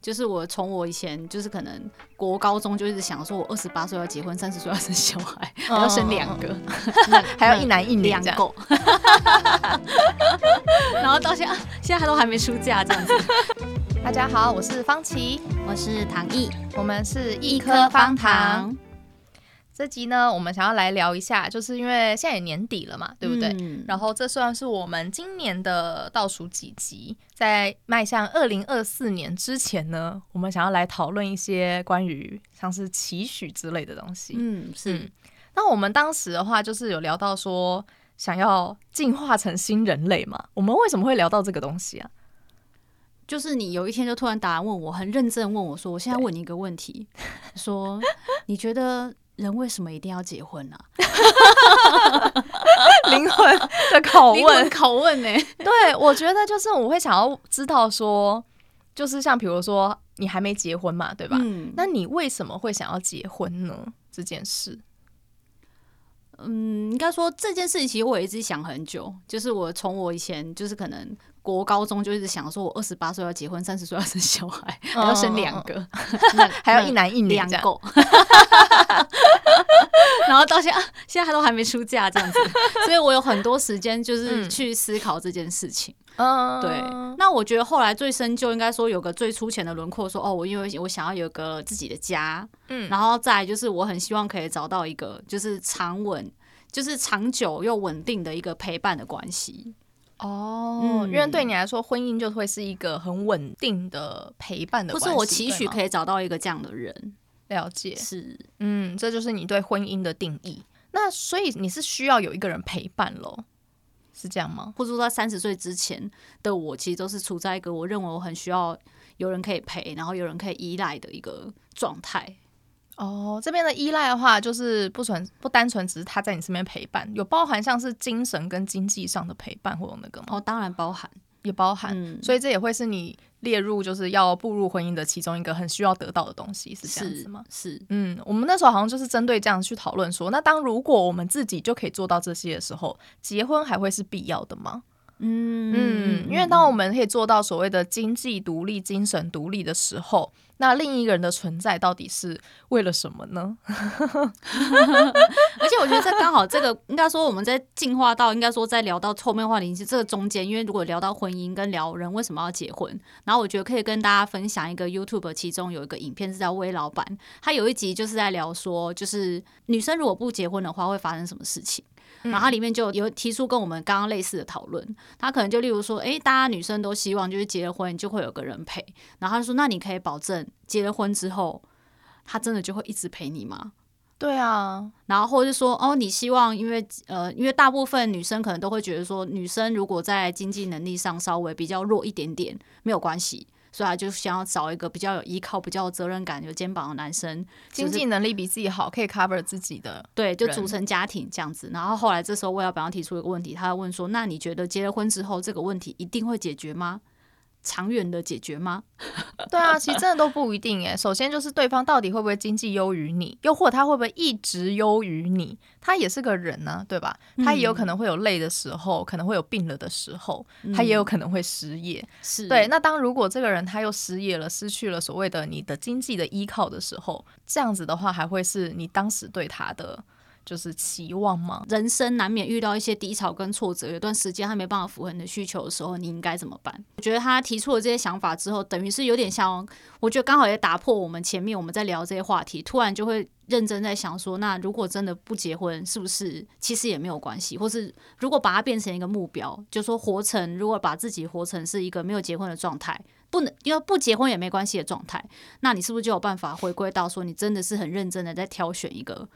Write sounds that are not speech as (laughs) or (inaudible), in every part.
就是我从我以前就是可能国高中就一直想说，我二十八岁要结婚，三十岁要生小孩，还要生两个，(laughs) 还要一男一女两个，然后到现在现在他都还没出嫁这样子。大家好，我是方琦，我是唐毅，我们是一颗方糖。这集呢，我们想要来聊一下，就是因为现在也年底了嘛，对不对？嗯、然后这算是我们今年的倒数几集，在迈向二零二四年之前呢，我们想要来讨论一些关于像是期许之类的东西。嗯，是。嗯、那我们当时的话，就是有聊到说，想要进化成新人类嘛？我们为什么会聊到这个东西啊？就是你有一天就突然打来问我，很认真问我说：“我现在问你一个问题，说你觉得？”人为什么一定要结婚呢？(laughs) 灵魂的拷问，拷问呢？(laughs) 对，我觉得就是我会想要知道说，就是像比如说你还没结婚嘛，对吧？嗯，那你为什么会想要结婚呢？这件事，嗯，应该说这件事情其实我一直想很久，就是我从我以前就是可能。国高中就一直想说，我二十八岁要结婚，三十岁要生小孩，还要生两个，(laughs) 还要一男一女两个，(laughs) 然后到现在 (laughs) 现在还都还没出嫁这样子，所以我有很多时间就是去思考这件事情。嗯，对。那我觉得后来最深就应该说有个最粗浅的轮廓，说哦，我因为我想要有个自己的家，嗯，然后再就是我很希望可以找到一个就是长稳，就是长久又稳定的一个陪伴的关系。哦，嗯、因为对你来说，婚姻就会是一个很稳定的陪伴的关系。不是我期许可以找到一个这样的人，了解是，嗯，这就是你对婚姻的定义。那所以你是需要有一个人陪伴喽，是这样吗？或者说在三十岁之前的我，其实都是处在一个我认为我很需要有人可以陪，然后有人可以依赖的一个状态。哦，这边的依赖的话，就是不纯不单纯只是他在你身边陪伴，有包含像是精神跟经济上的陪伴或者那个吗？哦，当然包含，也包含，嗯、所以这也会是你列入就是要步入婚姻的其中一个很需要得到的东西，是这样子吗？是，是嗯，我们那时候好像就是针对这样去讨论说，那当如果我们自己就可以做到这些的时候，结婚还会是必要的吗？嗯嗯，因为当我们可以做到所谓的经济独立、精神独立的时候，那另一个人的存在到底是为了什么呢？(laughs) 而且我觉得这刚好，这个应该说我们在进化到，应该说在聊到后面话题是这个中间，因为如果聊到婚姻跟聊人为什么要结婚，然后我觉得可以跟大家分享一个 YouTube，其中有一个影片是叫威老板，他有一集就是在聊说，就是女生如果不结婚的话会发生什么事情。然后它里面就有提出跟我们刚刚类似的讨论，他可能就例如说，诶，大家女生都希望就是结了婚就会有个人陪，然后他就说，那你可以保证结了婚之后，他真的就会一直陪你吗？对啊，然后或者是说，哦，你希望因为呃，因为大部分女生可能都会觉得说，女生如果在经济能力上稍微比较弱一点点，没有关系。所以他就想要找一个比较有依靠、比较有责任感、有肩膀的男生，经济能力比自己好，可以 cover 自己的，对，就组成家庭这样子。然后后来这时候，我要帮他提出一个问题，他要问说：“那你觉得结了婚之后，这个问题一定会解决吗？”长远的解决吗？(laughs) 对啊，其实真的都不一定诶。首先就是对方到底会不会经济优于你，又或者他会不会一直优于你？他也是个人呢、啊，对吧？他也有可能会有累的时候，可能会有病了的时候，他也有可能会失业。是、嗯、对。那当如果这个人他又失业了，失去了所谓的你的经济的依靠的时候，这样子的话，还会是你当时对他的？就是期望吗？人生难免遇到一些低潮跟挫折，有段时间他没办法符合你的需求的时候，你应该怎么办？我觉得他提出了这些想法之后，等于是有点像，我觉得刚好也打破我们前面我们在聊这些话题，突然就会认真在想说，那如果真的不结婚，是不是其实也没有关系？或是如果把它变成一个目标，就说活成，如果把自己活成是一个没有结婚的状态，不能因为不结婚也没关系的状态，那你是不是就有办法回归到说，你真的是很认真的在挑选一个？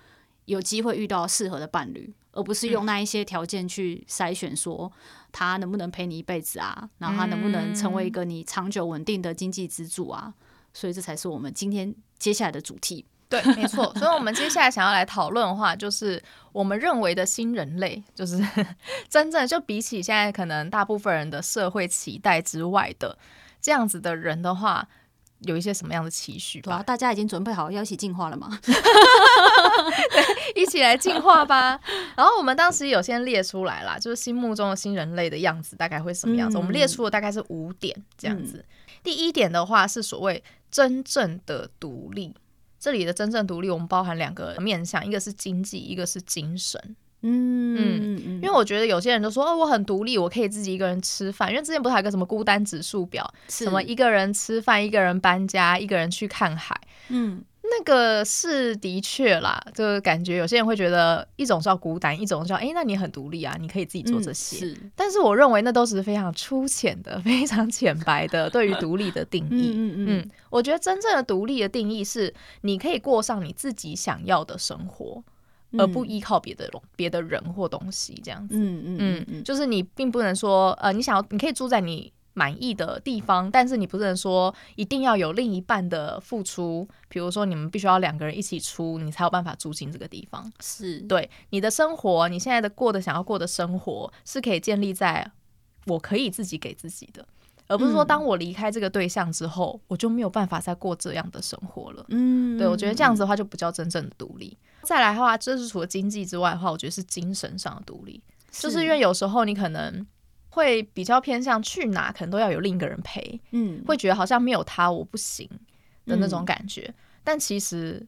有机会遇到适合的伴侣，而不是用那一些条件去筛选，说他能不能陪你一辈子啊，然后他能不能成为一个你长久稳定的经济支柱啊？所以这才是我们今天接下来的主题。对，没错。所以我们接下来想要来讨论的话，就是我们认为的新人类，就是 (laughs) 真正就比起现在可能大部分人的社会期待之外的这样子的人的话。有一些什么样的期许吧？啊、大家已经准备好要一起进化了吗？(laughs) 对，一起来进化吧。(laughs) 然后我们当时有先列出来啦，就是心目中的新人类的样子大概会什么样子？嗯、我们列出了大概是五点这样子。嗯、第一点的话是所谓真正的独立，这里的真正独立，我们包含两个面向，一个是经济，一个是精神。嗯因为我觉得有些人都说哦，我很独立，我可以自己一个人吃饭。因为之前不是还有个什么孤单指数表，什么一个人吃饭，一个人搬家，一个人去看海。嗯。那个是的确啦，就是感觉有些人会觉得一种叫孤单，一种叫哎，那你很独立啊，你可以自己做这些。嗯、是，但是我认为那都是非常粗浅的、(laughs) 非常浅白的对于独立的定义。嗯嗯嗯，我觉得真正的独立的定义是，你可以过上你自己想要的生活，嗯、而不依靠别的别的人或东西这样子。嗯嗯嗯嗯，就是你并不能说呃，你想要你可以住在你。满意的地方，但是你不能说一定要有另一半的付出，比如说你们必须要两个人一起出，你才有办法住进这个地方。是对你的生活，你现在的过的想要过的生活，是可以建立在我可以自己给自己的，而不是说当我离开这个对象之后，嗯、我就没有办法再过这样的生活了。嗯，对，我觉得这样子的话就不叫真正的独立。嗯、再来的话，这是除了经济之外的话，我觉得是精神上的独立，是就是因为有时候你可能。会比较偏向去哪，可能都要有另一个人陪，嗯，会觉得好像没有他我不行的那种感觉。嗯、但其实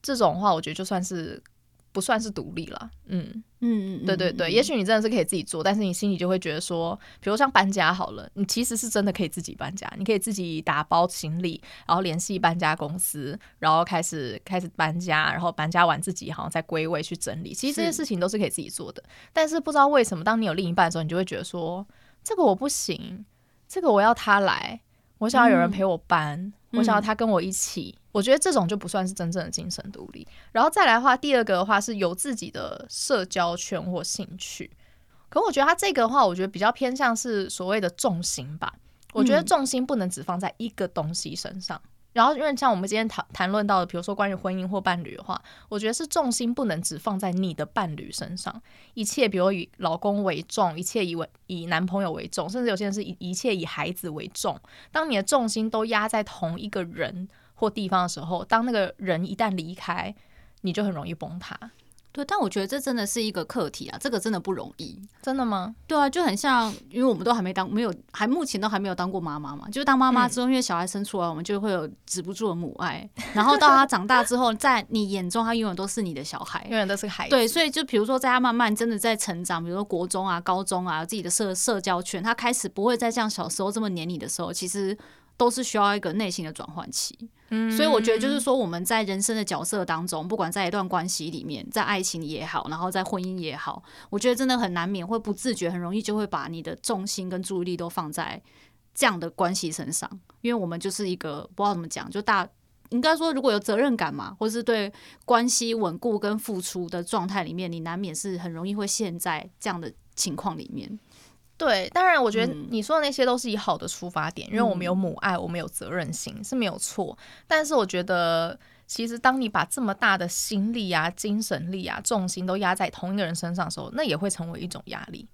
这种话，我觉得就算是。不算是独立了，嗯嗯嗯，对对对，嗯、也许你真的是可以自己做，但是你心里就会觉得说，比如像搬家好了，你其实是真的可以自己搬家，你可以自己打包行李，然后联系搬家公司，然后开始开始搬家，然后搬家完自己好像再归位去整理，其实这些事情都是可以自己做的。是但是不知道为什么，当你有另一半的时候，你就会觉得说，这个我不行，这个我要他来，我想要有人陪我搬。嗯我想要他跟我一起，嗯、我觉得这种就不算是真正的精神独立。然后再来的话，第二个的话是有自己的社交圈或兴趣。可我觉得他这个的话，我觉得比较偏向是所谓的重心吧。我觉得重心不能只放在一个东西身上。嗯然后，因为像我们今天谈谈论到的，比如说关于婚姻或伴侣的话，我觉得是重心不能只放在你的伴侣身上，一切比如以老公为重，一切以为以男朋友为重，甚至有些人是以一切以孩子为重。当你的重心都压在同一个人或地方的时候，当那个人一旦离开，你就很容易崩塌。对，但我觉得这真的是一个课题啊，这个真的不容易。真的吗？对啊，就很像，因为我们都还没当，没有，还目前都还没有当过妈妈嘛。就是当妈妈之后，嗯、因为小孩生出来，我们就会有止不住的母爱。然后到他长大之后，在你眼中，他永远都是你的小孩，永远都是孩子。对，所以就比如说，在他慢慢真的在成长，比如说国中啊、高中啊，自己的社社交圈，他开始不会再像小时候这么黏你的时候，其实。都是需要一个内心的转换期，嗯，所以我觉得就是说我们在人生的角色当中，不管在一段关系里面，在爱情也好，然后在婚姻也好，我觉得真的很难免会不自觉，很容易就会把你的重心跟注意力都放在这样的关系身上，因为我们就是一个不知道怎么讲，就大应该说如果有责任感嘛，或是对关系稳固跟付出的状态里面，你难免是很容易会陷在这样的情况里面。对，当然，我觉得你说的那些都是以好的出发点，嗯、因为我们有母爱，我们有责任心是没有错。但是我觉得，其实当你把这么大的心力啊、精神力啊、重心都压在同一个人身上的时候，那也会成为一种压力。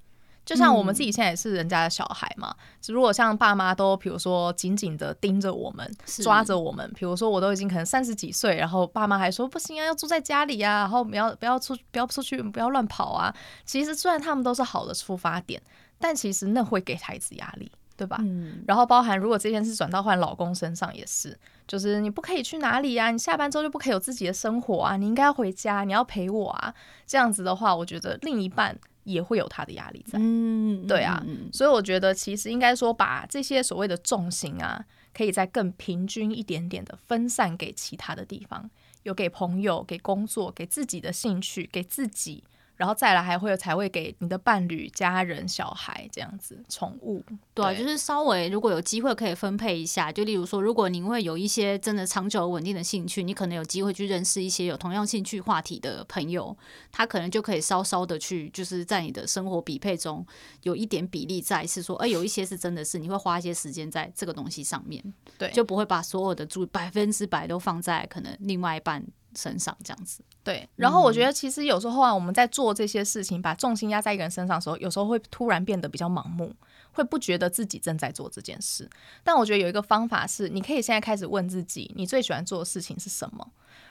就像我们自己现在也是人家的小孩嘛，嗯、如果像爸妈都比如说紧紧的盯着我们，抓着我们，比如说我都已经可能三十几岁，然后爸妈还说不行啊，要住在家里啊，然后不要不要出不要出去，不要乱跑啊。其实虽然他们都是好的出发点。但其实那会给孩子压力，对吧？嗯。然后包含如果这件事转到换老公身上也是，就是你不可以去哪里啊？你下班之后就不可以有自己的生活啊？你应该要回家，你要陪我啊？这样子的话，我觉得另一半也会有他的压力在。嗯，对啊。所以我觉得其实应该说把这些所谓的重心啊，可以再更平均一点点的分散给其他的地方，有给朋友、给工作、给自己的兴趣、给自己。然后再来还会有才会给你的伴侣、家人、小孩这样子宠物，对，对，就是稍微如果有机会可以分配一下，就例如说，如果您会有一些真的长久稳定的兴趣，你可能有机会去认识一些有同样兴趣话题的朋友，他可能就可以稍稍的去，就是在你的生活匹配中有一点比例在，是说，哎，有一些是真的是你会花一些时间在这个东西上面，对，就不会把所有的注百分之百都放在可能另外一半身上这样子，对。然后我觉得其实有时候啊，我们在做这些事情，把重心压在一个人身上的时候，有时候会突然变得比较盲目，会不觉得自己正在做这件事。但我觉得有一个方法是，你可以现在开始问自己，你最喜欢做的事情是什么？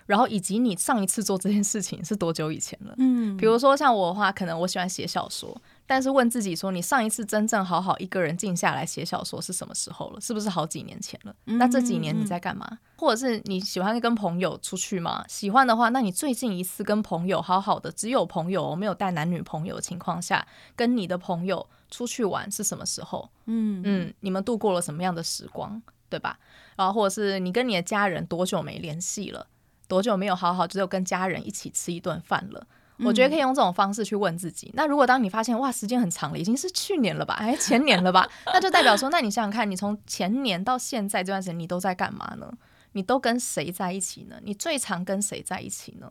然后以及你上一次做这件事情是多久以前了？嗯，比如说像我的话，可能我喜欢写小说，但是问自己说，你上一次真正好好一个人静下来写小说是什么时候了？是不是好几年前了？那这几年你在干嘛？嗯嗯嗯，或者是你喜欢跟朋友出去吗？喜欢的话，那你最近一次跟朋友好好的，只有朋友，没有带男女朋友的情况下，跟你的朋友出去玩是什么时候？嗯嗯，你们度过了什么样的时光，对吧？然后或者是你跟你的家人多久没联系了？多久没有好好只有跟家人一起吃一顿饭了？我觉得可以用这种方式去问自己。那如果当你发现哇，时间很长了，已经是去年了吧，哎，前年了吧，那就代表说，那你想想看，你从前年到现在这段时间，你都在干嘛呢？你都跟谁在一起呢？你最常跟谁在一起呢？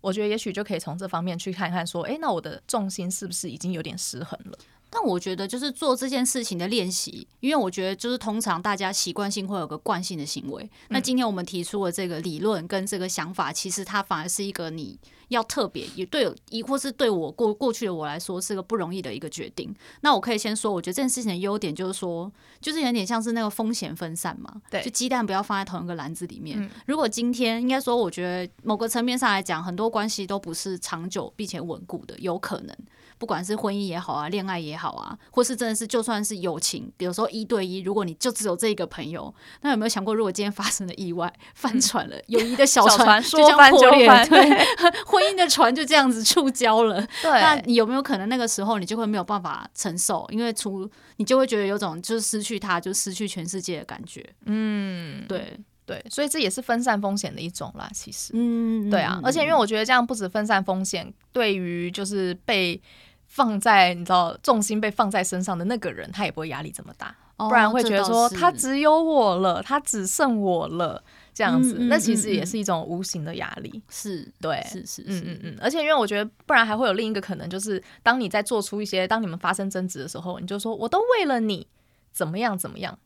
我觉得也许就可以从这方面去看看，说，哎，那我的重心是不是已经有点失衡了？但我觉得就是做这件事情的练习，因为我觉得就是通常大家习惯性会有个惯性的行为。那今天我们提出的这个理论跟这个想法，其实它反而是一个你要特别也对，亦或是对我过过去的我来说是个不容易的一个决定。那我可以先说，我觉得这件事情的优点就是说，就是有点像是那个风险分散嘛，对，就鸡蛋不要放在同一个篮子里面。如果今天应该说，我觉得某个层面上来讲，很多关系都不是长久并且稳固的，有可能。不管是婚姻也好啊，恋爱也好啊，或是真的是就算是友情，比如说一对一，如果你就只有这一个朋友，那有没有想过，如果今天发生了意外，翻船了，友谊的小船就这样破裂，对，婚姻的船就这样子触礁了，(laughs) 对，那你有没有可能那个时候你就会没有办法承受，因为除你就会觉得有种就是失去他就失去全世界的感觉，嗯，对。对，所以这也是分散风险的一种啦，其实，嗯，对啊，而且因为我觉得这样不止分散风险，对于就是被。放在你知道重心被放在身上的那个人，他也不会压力这么大，哦、不然会觉得说他只有我了，他只剩我了这样子，嗯嗯、那其实也是一种无形的压力。是对，是是是，嗯嗯嗯。而且因为我觉得，不然还会有另一个可能，就是当你在做出一些，当你们发生争执的时候，你就说我都为了你怎么样怎么样。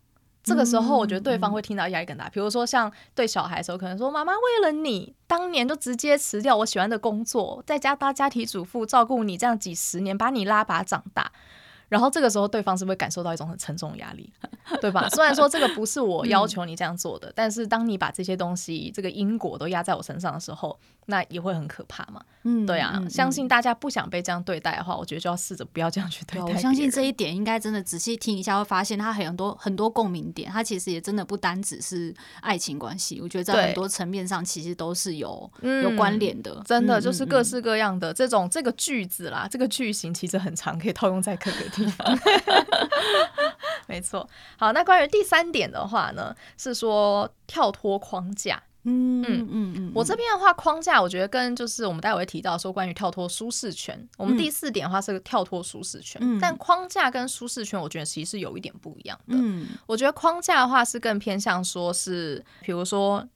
这个时候，我觉得对方会听到压力更大。比如说，像对小孩的时候，可能说：“妈妈为了你，当年就直接辞掉我喜欢的工作，在家当家庭主妇，照顾你这样几十年，把你拉拔长大。”然后这个时候，对方是不是会感受到一种很沉重的压力，(laughs) 对吧？虽然说这个不是我要求你这样做的，嗯、但是当你把这些东西、这个因果都压在我身上的时候，那也会很可怕嘛。嗯，对啊，嗯、相信大家不想被这样对待的话，我觉得就要试着不要这样去对待。我相信这一点应该真的仔细听一下，会发现它很多很多共鸣点。它其实也真的不单只是爱情关系，我觉得在很多层面上其实都是有对有关联的。真的就是各式各样的这种这个句子啦，这个句型其实很长，可以套用在各个地方。(laughs) 没错，好，那关于第三点的话呢，是说跳脱框架。嗯嗯嗯嗯，我这边的话，框架我觉得跟就是我们待会会提到说关于跳脱舒适圈，我们第四点的话是个跳脱舒适圈，嗯、但框架跟舒适圈，我觉得其实是有一点不一样的。嗯，我觉得框架的话是更偏向说是，比如说。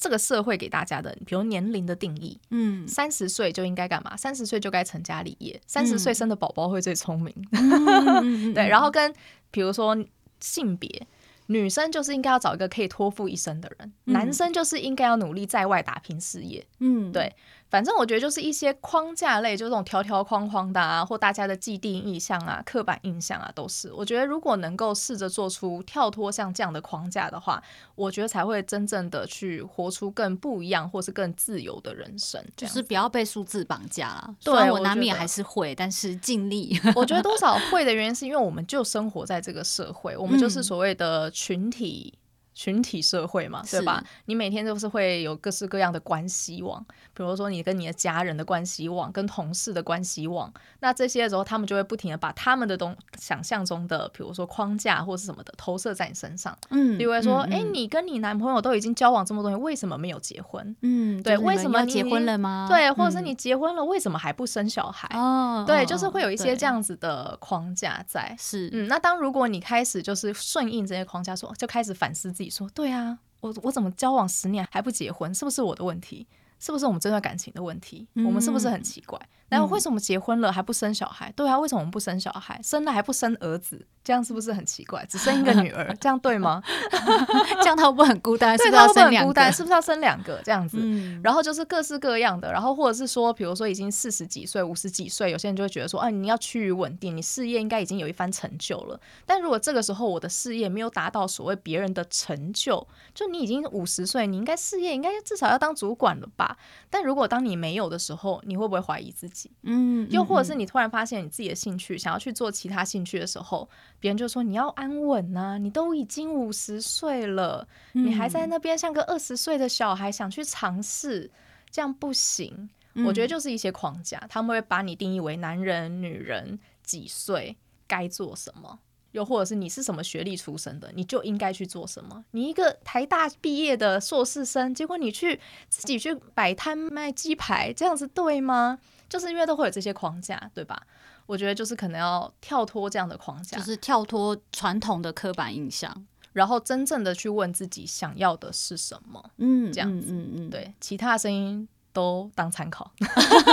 这个社会给大家的，比如年龄的定义，嗯，三十岁就应该干嘛？三十岁就该成家立业，三十岁生的宝宝会最聪明，嗯、(laughs) 对。然后跟比如说性别，女生就是应该要找一个可以托付一生的人，嗯、男生就是应该要努力在外打拼事业，嗯，对。反正我觉得就是一些框架类，就这种条条框框的啊，或大家的既定印象啊、刻板印象啊，都是。我觉得如果能够试着做出跳脱像这样的框架的话，我觉得才会真正的去活出更不一样或是更自由的人生。就是不要被数字绑架了。对，我难免还是会，但是尽力。我觉得多少 (laughs) 会的原因是因为我们就生活在这个社会，我们就是所谓的群体。群体社会嘛，对吧？你每天都是会有各式各样的关系网，比如说你跟你的家人的关系网，跟同事的关系网。那这些的时候，他们就会不停的把他们的东想象中的，比如说框架或是什么的，投射在你身上。嗯，比如说，哎、嗯嗯欸，你跟你男朋友都已经交往这么多年，为什么没有结婚？嗯，对，为什么你结婚了吗？对，或者是你结婚了，为什么还不生小孩？哦、嗯，对，就是会有一些这样子的框架在。是，嗯，那当如果你开始就是顺应这些框架说，就开始反思自己。说对啊，我我怎么交往十年还不结婚？是不是我的问题？是不是我们这段感情的问题？嗯、我们是不是很奇怪？然后为什么结婚了还不生小孩？对啊，为什么我们不生小孩？生了还不生儿子？这样是不是很奇怪？只生一个女儿，这样对吗？(laughs) 这样他会不会很孤单？(laughs) 对，是不是要生两个？是不是要生两个？这样子，嗯、然后就是各式各样的，然后或者是说，比如说已经四十几岁、五十几岁，有些人就会觉得说，啊，你要趋于稳定，你事业应该已经有一番成就了。但如果这个时候我的事业没有达到所谓别人的成就，就你已经五十岁，你应该事业应该至少要当主管了吧？但如果当你没有的时候，你会不会怀疑自己？己。嗯，又或者是你突然发现你自己的兴趣，想要去做其他兴趣的时候，别人就说你要安稳呐、啊，你都已经五十岁了，你还在那边像个二十岁的小孩想去尝试，这样不行。我觉得就是一些框架，他们会把你定义为男人、女人，几岁该做什么。又或者是你是什么学历出身的，你就应该去做什么。你一个台大毕业的硕士生，结果你去自己去摆摊卖鸡排，这样子对吗？就是因为都会有这些框架，对吧？我觉得就是可能要跳脱这样的框架，就是跳脱传统的刻板印象，然后真正的去问自己想要的是什么。嗯，这样子，嗯嗯，嗯，对，其他声音都当参考，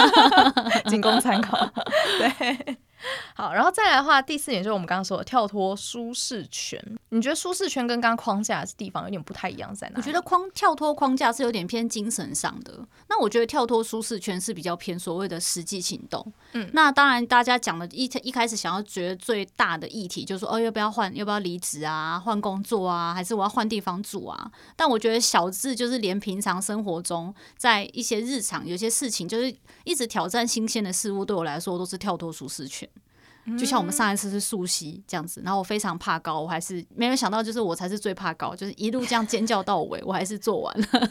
(laughs) 仅供参考。(laughs) 对。(laughs) 好，然后再来的话，第四点就是我们刚刚说的跳脱舒适圈。你觉得舒适圈跟刚刚框架的地方有点不太一样，在哪？我觉得框跳脱框架是有点偏精神上的，那我觉得跳脱舒适圈是比较偏所谓的实际行动。嗯，那当然大家讲的一一开始想要觉得最大的议题就是说，哦，要不要换，要不要离职啊，换工作啊，还是我要换地方住啊？但我觉得小智就是连平常生活中，在一些日常有些事情，就是一直挑战新鲜的事物，对我来说都是跳脱舒适圈。就像我们上一次是溯溪这样子，然后我非常怕高，我还是没有想到，就是我才是最怕高，就是一路这样尖叫到尾，我还是做完了。(laughs)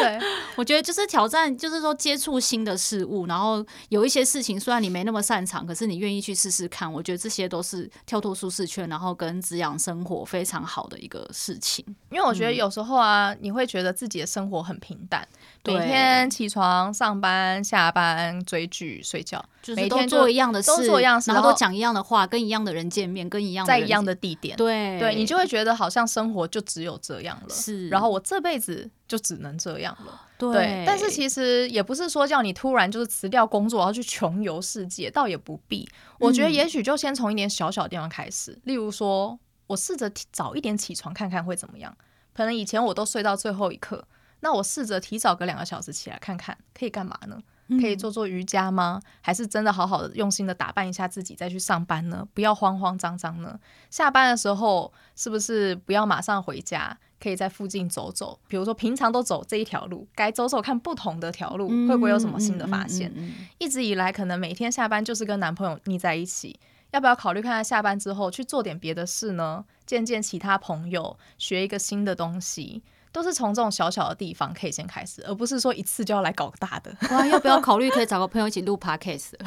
对，我觉得就是挑战，就是说接触新的事物，然后有一些事情虽然你没那么擅长，可是你愿意去试试看，我觉得这些都是跳脱舒适圈，然后跟滋养生活非常好的一个事情。因为我觉得有时候啊，你会觉得自己的生活很平淡，每天起床、上班、下班、追剧、睡觉，就是都做一样的事，都做一样。然后都讲一样的话，跟一样的人见面，跟一样在一样的地点，对对，你就会觉得好像生活就只有这样了。是，然后我这辈子就只能这样了。对，对，但是其实也不是说叫你突然就是辞掉工作，然后去穷游世界，倒也不必。我觉得也许就先从一点小小的地方开始，嗯、例如说我试着早一点起床看看会怎么样。可能以前我都睡到最后一刻，那我试着提早个两个小时起来看看，可以干嘛呢？可以做做瑜伽吗？还是真的好好的用心的打扮一下自己再去上班呢？不要慌慌张张呢？下班的时候是不是不要马上回家？可以在附近走走，比如说平常都走这一条路，该走走看不同的条路，会不会有什么新的发现？一直以来可能每天下班就是跟男朋友腻在一起，要不要考虑看看下班之后去做点别的事呢？见见其他朋友，学一个新的东西。都是从这种小小的地方可以先开始，而不是说一次就要来搞大的。哇，要不要考虑可以找个朋友一起录 podcast？(laughs)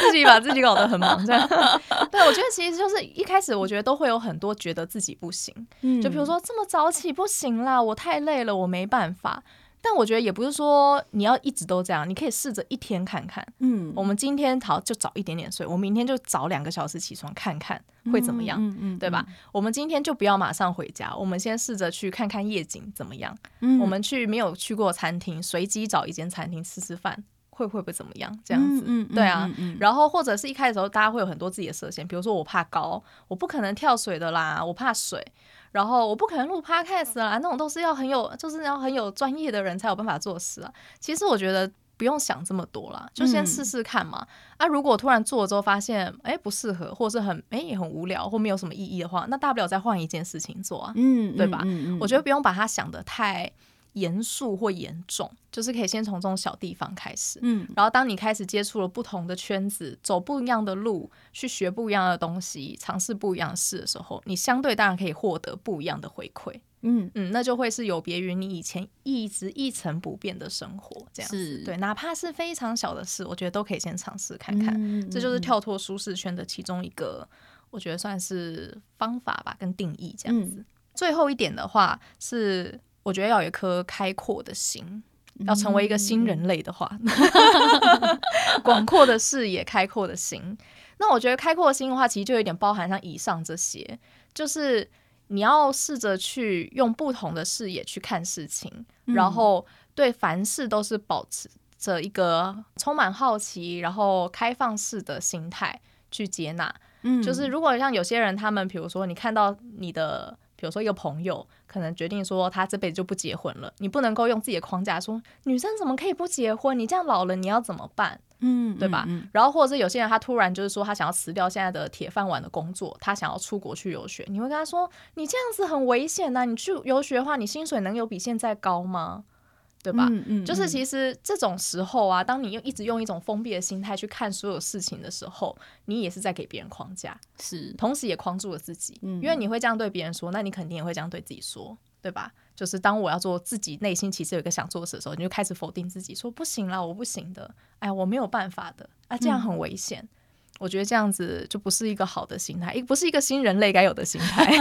自己把自己搞得很忙，这样。(laughs) 对，我觉得其实就是一开始，我觉得都会有很多觉得自己不行，嗯，就比如说这么早起不行啦，我太累了，我没办法。但我觉得也不是说你要一直都这样，你可以试着一天看看。嗯，我们今天好就早一点点睡，我明天就早两个小时起床看看会怎么样，嗯嗯嗯、对吧？我们今天就不要马上回家，我们先试着去看看夜景怎么样。嗯，我们去没有去过餐厅，随机找一间餐厅吃吃饭，会会不会怎么样？这样子，嗯嗯、对啊。然后或者是一开始的时候，大家会有很多自己的设限，比如说我怕高，我不可能跳水的啦，我怕水。然后我不可能录 podcast 啦，那种都是要很有，就是要很有专业的人才有办法做事啊。其实我觉得不用想这么多啦，就先试试看嘛。嗯、啊，如果突然做了之后发现，哎，不适合，或是很哎也很无聊，或没有什么意义的话，那大不了再换一件事情做啊，嗯，对吧？嗯嗯嗯、我觉得不用把它想得太。严肃或严重，就是可以先从这种小地方开始，嗯，然后当你开始接触了不同的圈子，走不一样的路，去学不一样的东西，尝试不一样的事的时候，你相对当然可以获得不一样的回馈，嗯。嗯，那就会是有别于你以前一直一成不变的生活，这样子，是。对，哪怕是非常小的事，我觉得都可以先尝试看看，嗯、这就是跳脱舒适圈的其中一个，我觉得算是方法吧，跟定义这样子。嗯、最后一点的话是。我觉得要有一颗开阔的心，要成为一个新人类的话，(laughs) 广阔的视野、开阔的心。那我觉得开阔的心的话，其实就有点包含像以上这些，就是你要试着去用不同的视野去看事情，然后对凡事都是保持着一个充满好奇，然后开放式的心态去接纳。嗯，就是如果像有些人，他们比如说你看到你的。比如说，一个朋友可能决定说他这辈子就不结婚了，你不能够用自己的框架说女生怎么可以不结婚？你这样老了你要怎么办？嗯，对吧？嗯嗯、然后或者是有些人他突然就是说他想要辞掉现在的铁饭碗的工作，他想要出国去游学，你会跟他说你这样子很危险呐、啊！你去游学的话，你薪水能有比现在高吗？对吧？嗯嗯，就是其实这种时候啊，当你用一直用一种封闭的心态去看所有事情的时候，你也是在给别人框架，是，同时也框住了自己。嗯，因为你会这样对别人说，那你肯定也会这样对自己说，对吧？就是当我要做自己内心其实有一个想做的事的时候，你就开始否定自己，说不行啦，我不行的，哎，我没有办法的，啊，这样很危险。嗯我觉得这样子就不是一个好的心态，不是一个新人类该有的心态，(laughs)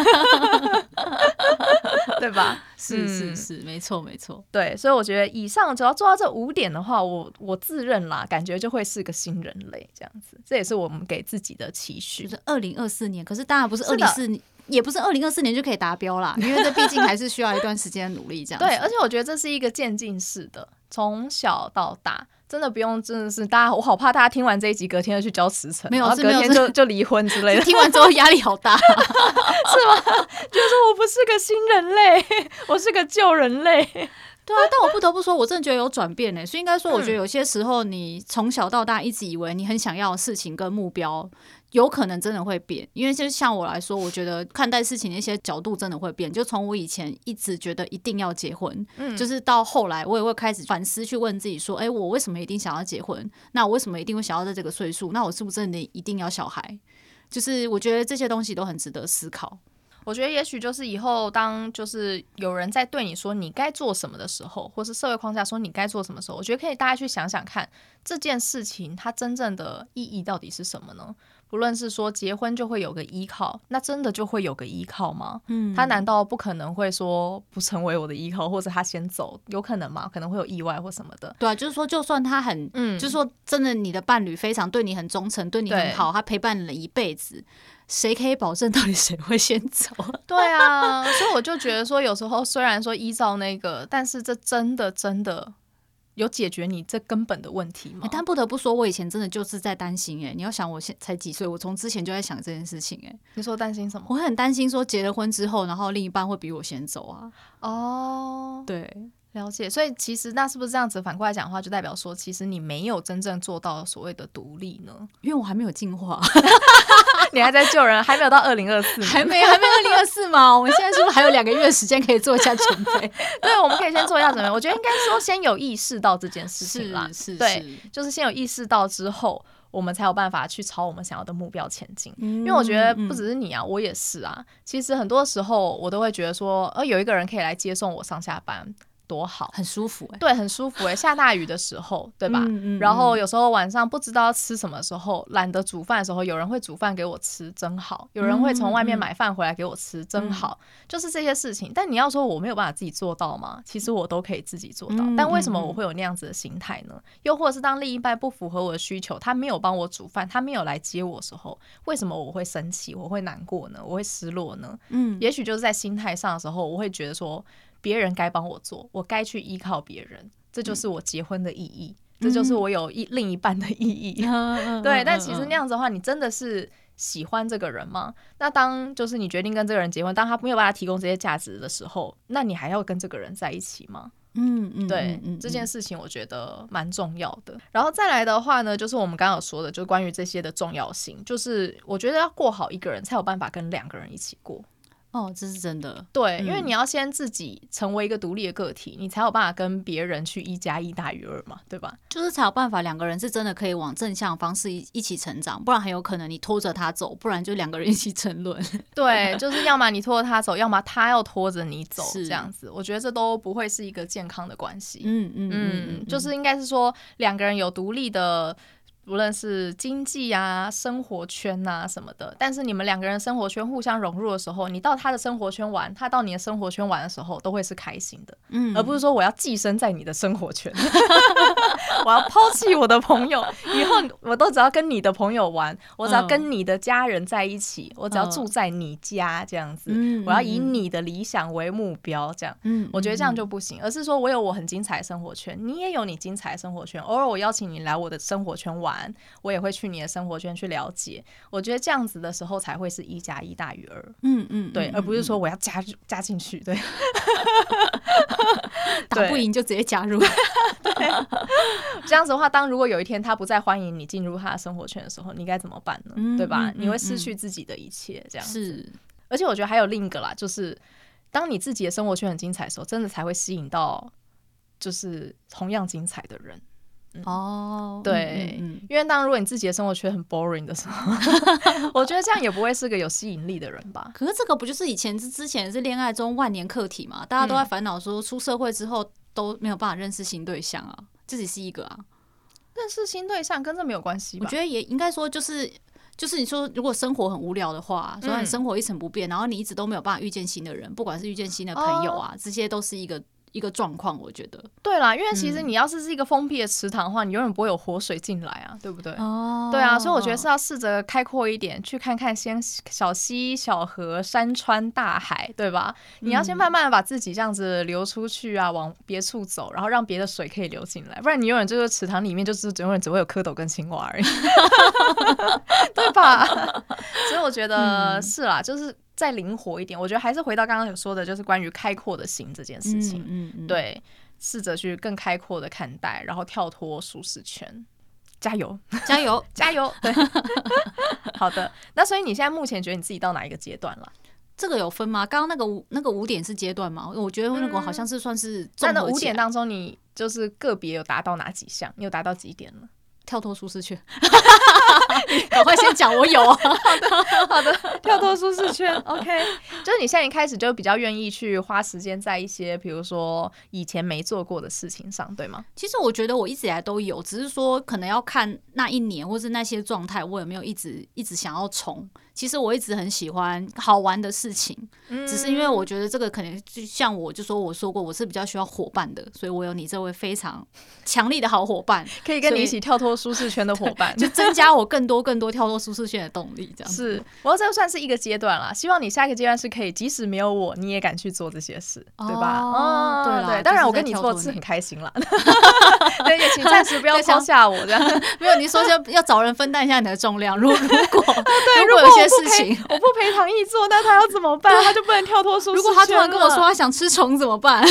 对吧？(laughs) 是是是，没错没错。对，所以我觉得以上只要做到这五点的话，我我自认啦，感觉就会是个新人类这样子。这也是我们给自己的期许。就是二零二四年，可是当然不是二零二四年，也不是二零二四年就可以达标啦，因为这毕竟还是需要一段时间努力这样。对，而且我觉得这是一个渐进式的，从小到大。真的不用，真的是大家，我好怕大家听完这一集，隔天就去交辞呈，没有，隔天就就离婚之类的。听完之后压力好大，(laughs) 是吗？就是说我不是个新人类，我是个旧人类。对啊，但我不得不说，我真的觉得有转变呢。所以应该说，我觉得有些时候，你从小到大一直以为你很想要的事情跟目标。有可能真的会变，因为就像我来说，我觉得看待事情的一些角度真的会变。就从我以前一直觉得一定要结婚，嗯，就是到后来我也会开始反思，去问自己说：“哎，我为什么一定想要结婚？那我为什么一定会想要在这个岁数？那我是不是真的一定要小孩？”就是我觉得这些东西都很值得思考。我觉得也许就是以后当就是有人在对你说你该做什么的时候，或是社会框架说你该做什么时候，我觉得可以大家去想想看这件事情它真正的意义到底是什么呢？不论是说结婚就会有个依靠，那真的就会有个依靠吗？嗯，他难道不可能会说不成为我的依靠，或者他先走，有可能吗？可能会有意外或什么的。对啊，就是说，就算他很，嗯，就是说，真的，你的伴侣非常对你很忠诚，对你很好，他陪伴你了一辈子，谁可以保证到底谁会先走？(laughs) 对啊，所以我就觉得说，有时候虽然说依照那个，但是这真的真的。有解决你这根本的问题吗？欸、但不得不说，我以前真的就是在担心哎、欸。你要想，我现才几岁，我从之前就在想这件事情哎、欸。你说担心什么？我很担心说结了婚之后，然后另一半会比我先走啊。哦，对。了解，所以其实那是不是这样子？反过来讲的话，就代表说，其实你没有真正做到所谓的独立呢？因为我还没有进化，(laughs) 你还在救人，还没有到二零二四，(laughs) 还没还没二零二四吗？我们现在是不是还有两个月的时间可以做一下准备？(laughs) 对，我们可以先做一下准备。我觉得应该说先有意识到这件事情啦，是是，对，就是先有意识到之后，我们才有办法去朝我们想要的目标前进。嗯、因为我觉得不只是你啊，我也是啊。其实很多时候我都会觉得说，呃，有一个人可以来接送我上下班。多好，很舒服对，很舒服哎、欸。下大雨的时候，对吧？嗯嗯、然后有时候晚上不知道要吃什么时候，懒得煮饭的时候，有人会煮饭给我吃，真好。有人会从外面买饭回来给我吃，真好。嗯、就是这些事情。但你要说我没有办法自己做到吗？其实我都可以自己做到。嗯、但为什么我会有那样子的心态呢？又或者是当另一半不符合我的需求，他没有帮我煮饭，他没有来接我的时候，为什么我会生气？我会难过呢？我会失落呢？嗯，也许就是在心态上的时候，我会觉得说。别人该帮我做，我该去依靠别人，这就是我结婚的意义，嗯、这就是我有一另一半的意义。(laughs) 嗯、对，嗯、但其实那样子的话，你真的是喜欢这个人吗？那当就是你决定跟这个人结婚，当他没有办法提供这些价值的时候，那你还要跟这个人在一起吗？嗯嗯，对，嗯、这件事情我觉得蛮重要的。然后再来的话呢，就是我们刚刚有说的，就是关于这些的重要性，就是我觉得要过好一个人，才有办法跟两个人一起过。哦，这是真的。对，嗯、因为你要先自己成为一个独立的个体，你才有办法跟别人去一加一大于二嘛，对吧？就是才有办法两个人是真的可以往正向方式一一起成长，不然很有可能你拖着他走，不然就两个人一起沉沦。(laughs) 对，就是要么你拖着他走，要么他要拖着你走，这样子，我觉得这都不会是一个健康的关系。嗯嗯嗯，嗯，就是应该是说两个人有独立的。无论是经济啊、生活圈啊什么的，但是你们两个人生活圈互相融入的时候，你到他的生活圈玩，他到你的生活圈玩的时候，都会是开心的，嗯，而不是说我要寄生在你的生活圈，(laughs) 我要抛弃我的朋友，以后我都只要跟你的朋友玩，我只要跟你的家人在一起，我只要住在你家这样子，我要以你的理想为目标，这样，嗯，我觉得这样就不行，而是说我有我很精彩的生活圈，你也有你精彩的生活圈，偶尔我邀请你来我的生活圈玩。我也会去你的生活圈去了解，我觉得这样子的时候才会是一加一大于二。嗯嗯，对，而不是说我要加入加进去，对，(laughs) 打不赢就直接加入。(laughs) 对，(laughs) 这样子的话，当如果有一天他不再欢迎你进入他的生活圈的时候，你该怎么办呢？嗯、对吧？你会失去自己的一切，这样子。是，而且我觉得还有另一个啦，就是当你自己的生活圈很精彩的时候，真的才会吸引到就是同样精彩的人。嗯、哦，对，嗯嗯嗯、因为当如果你自己的生活圈很 boring 的时候，(laughs) 我觉得这样也不会是个有吸引力的人吧。可是这个不就是以前之之前是恋爱中万年课题嘛？大家都在烦恼说出社会之后都没有办法认识新对象啊，自己是一个啊，认识新对象跟这没有关系。我觉得也应该说就是就是你说如果生活很无聊的话，所以你生活一成不变，然后你一直都没有办法遇见新的人，不管是遇见新的朋友啊，这些都是一个。一个状况，我觉得对啦，因为其实你要是是一个封闭的池塘的话，嗯、你永远不会有活水进来啊，(laughs) 对不对？哦，对啊，所以我觉得是要试着开阔一点，去看看先小溪、小河、山川、大海，对吧？嗯、你要先慢慢的把自己这样子流出去啊，往别处走，然后让别的水可以流进来，不然你永远就是池塘里面就是永远只会有蝌蚪跟青蛙而已，(laughs) 对吧？(laughs) 所以我觉得、嗯、是啦，就是。再灵活一点，我觉得还是回到刚刚有说的，就是关于开阔的心这件事情。嗯嗯，嗯对，试着去更开阔的看待，然后跳脱舒适圈，加油，加油，(laughs) 加油！对，(laughs) 好的。那所以你现在目前觉得你自己到哪一个阶段了？这个有分吗？刚刚那个五那个五点是阶段吗？我觉得那个好像是算是。在那五点当中，你就是个别有达到哪几项？你有达到几点了？跳脱舒适圈，(laughs) (laughs) 赶快先讲，我有啊。(laughs) 好的，好的，(laughs) 跳脱舒适圈。OK，就是你现在一开始就比较愿意去花时间在一些，比如说以前没做过的事情上，对吗？其实我觉得我一直以来都有，只是说可能要看那一年或是那些状态，我有没有一直一直想要冲。其实我一直很喜欢好玩的事情，只是因为我觉得这个可能就像我就说我说过，我是比较需要伙伴的，所以我有你这位非常强力的好伙伴，可以跟你一起跳脱舒适圈的伙伴，就增加我更多更多跳脱舒适圈的动力。这样是，我这算是一个阶段啦。希望你下一个阶段是可以，即使没有我，你也敢去做这些事，对吧？哦，对对，当然我跟你做是很开心啦。(laughs) (laughs) 对，也请暂时不要抛下我这样。(laughs) 没有，你说要要找人分担一下你的重量。如如果对，如果有些事情我不陪唐毅做，那他要怎么办？他就不能跳脱舒适圈。如果他突然跟我说他想吃虫怎么办？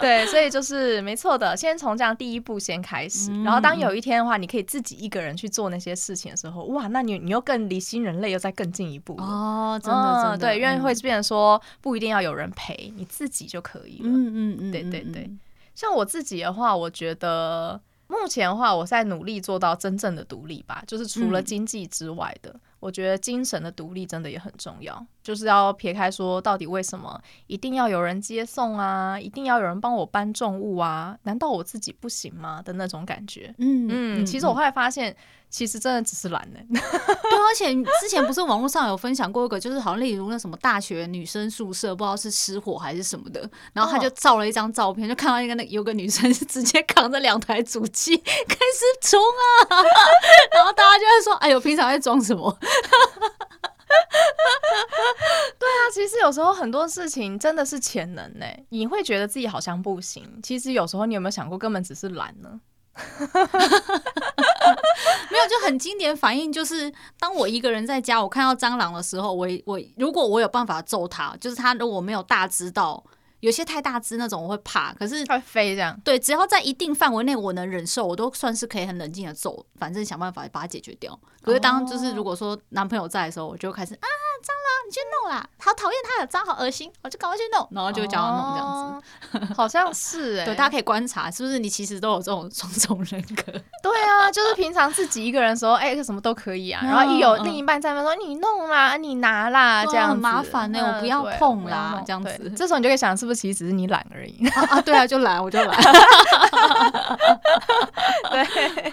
对，所以就是没错的，先从这样第一步先开始。然后当有一天的话，你可以自己一个人去做那些事情的时候，哇，那你你又更离新人类又再更进一步哦，真的真的对，因为会变成说不一定要有人陪，你自己就可以了。嗯嗯嗯，对对对。像我自己的话，我觉得目前的话，我在努力做到真正的独立吧，就是除了经济之外的，嗯、我觉得精神的独立真的也很重要。就是要撇开说，到底为什么一定要有人接送啊，一定要有人帮我搬重物啊？难道我自己不行吗？的那种感觉。嗯嗯，其实我后来发现。其实真的只是懒呢。对，而且之前不是网络上有分享过一个，就是好像例如那什么大学女生宿舍，不知道是失火还是什么的，然后他就照了一张照片，就看到一个那有个女生是直接扛着两台主机开始冲啊，(laughs) 然后大家就会说：“哎呦，平常在装什么？”对啊，其实有时候很多事情真的是潜能呢。你会觉得自己好像不行，其实有时候你有没有想过，根本只是懒呢？(laughs) 没有，就很经典反应就是，当我一个人在家，我看到蟑螂的时候，我我如果我有办法揍它，就是它如果没有大只到，有些太大只那种我会怕，可是会飞这样。对，只要在一定范围内我能忍受，我都算是可以很冷静的走，反正想办法把它解决掉。可是当就是如果说男朋友在的时候，我就开始啊。蟑螂，你去弄啦！好讨厌它的脏，好恶心，我就赶快去弄，然后就叫他弄这样子，好像是哎、欸，对，大家可以观察，是不是你其实都有这种双重人格？对啊，就是平常自己一个人的时候，哎、欸，什么都可以啊，然后一有另一半在那说你弄啦，你拿啦，这样很麻烦呢，我不要碰啦，这样子，这时候你就可以想，是不是其实只是你懒而已啊？对啊，就懒，我就懒。(laughs) 对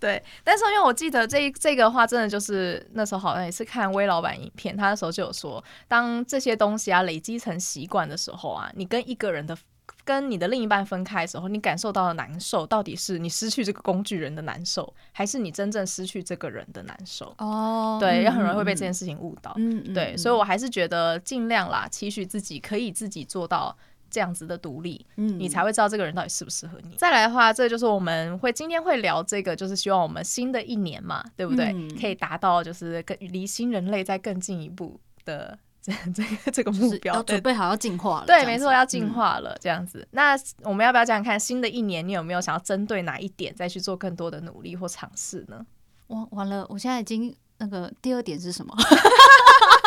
对，但是因为我记得这这个话，真的就是那时候好像也是看威老板影片。他的时候就有说，当这些东西啊累积成习惯的时候啊，你跟一个人的、跟你的另一半分开的时候，你感受到的难受，到底是你失去这个工具人的难受，还是你真正失去这个人的难受？哦，对，也很容易会被这件事情误导。嗯，对，所以我还是觉得尽量啦，期许自己可以自己做到。这样子的独立，嗯，你才会知道这个人到底适不适合你。再来的话，这就是我们会今天会聊这个，就是希望我们新的一年嘛，对不对？嗯、可以达到就是更离新人类再更进一步的 (laughs) 这这个这个目标，要准备好要进化了。对，没错，要进化了这样子。嗯、那我们要不要讲讲看，新的一年你有没有想要针对哪一点再去做更多的努力或尝试呢？完，完了，我现在已经那个第二点是什么？(laughs) (laughs)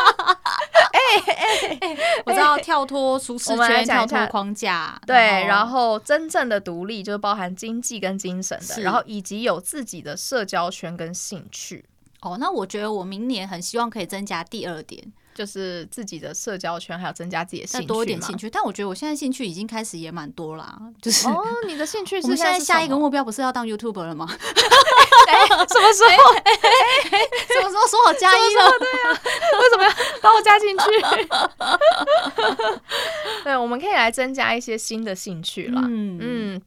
哎哎哎，我知道跳脱舒适圈，跳脱框架。对，然后真正的独立就是包含经济跟精神的，然后以及有自己的社交圈跟兴趣。哦，那我觉得我明年很希望可以增加第二点。就是自己的社交圈，还有增加自己的兴趣，多一点兴趣。但我觉得我现在兴趣已经开始也蛮多啦。就是哦，你的兴趣是 (laughs) 现在下一个目标不是要当 YouTuber 了吗？(laughs) 哎，什么时候？什么时候说好加一了？加进去？(laughs) 对，我们可以来增加一些新的兴趣啦。嗯嗯。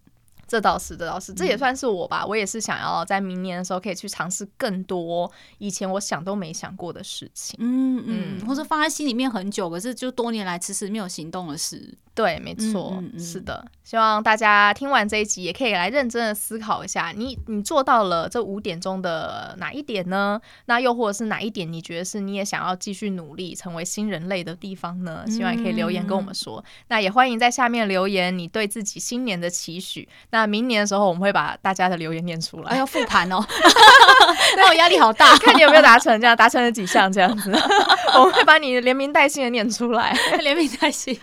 这倒是，这倒是，这也算是我吧。嗯、我也是想要在明年的时候可以去尝试更多以前我想都没想过的事情。嗯嗯，嗯或者放在心里面很久，可是就多年来迟迟没有行动的事。对，没错，是的。希望大家听完这一集，也可以来认真的思考一下，你你做到了这五点中的哪一点呢？那又或者是哪一点你觉得是你也想要继续努力成为新人类的地方呢？希望也可以留言跟我们说。嗯、那也欢迎在下面留言你对自己新年的期许。那那明年的时候，我们会把大家的留言念出来。哎呦，复盘哦，(laughs) 那我压力好大，(laughs) 看你有没有达成，这样达成了几项这样子，(laughs) 我们会把你连名带姓的念出来，连名带姓，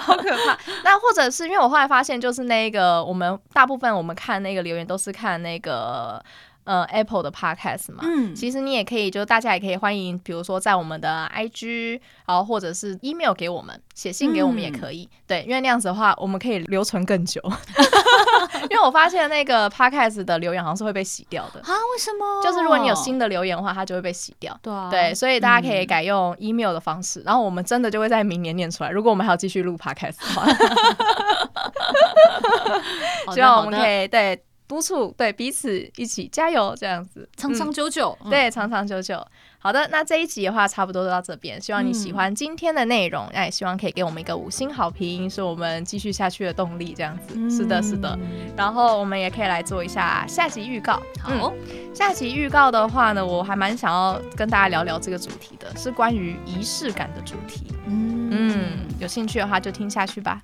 好可怕。那或者是因为我后来发现，就是那个我们大部分我们看那个留言都是看那个。呃，Apple 的 Podcast 嘛，嗯，其实你也可以，就大家也可以欢迎，比如说在我们的 IG，然后或者是 email 给我们，写信给我们也可以，嗯、对，因为那样子的话，我们可以留存更久。(laughs) (laughs) 因为我发现那个 Podcast 的留言好像是会被洗掉的啊？为什么？就是如果你有新的留言的话，它就会被洗掉。对啊，对，所以大家可以改用 email 的方式，嗯、然后我们真的就会在明年念出来。如果我们还要继续录 Podcast 的话，(laughs) 希望我们可以对。督促对彼此一起加油，这样子长长久久，嗯、对长长久久。好的，那这一集的话差不多就到这边，希望你喜欢今天的内容，哎、嗯，希望可以给我们一个五星好评，是我们继续下去的动力。这样子，嗯、是的，是的。然后我们也可以来做一下下集预告。好，嗯、下集预告的话呢，我还蛮想要跟大家聊聊这个主题的，是关于仪式感的主题。嗯嗯，有兴趣的话就听下去吧。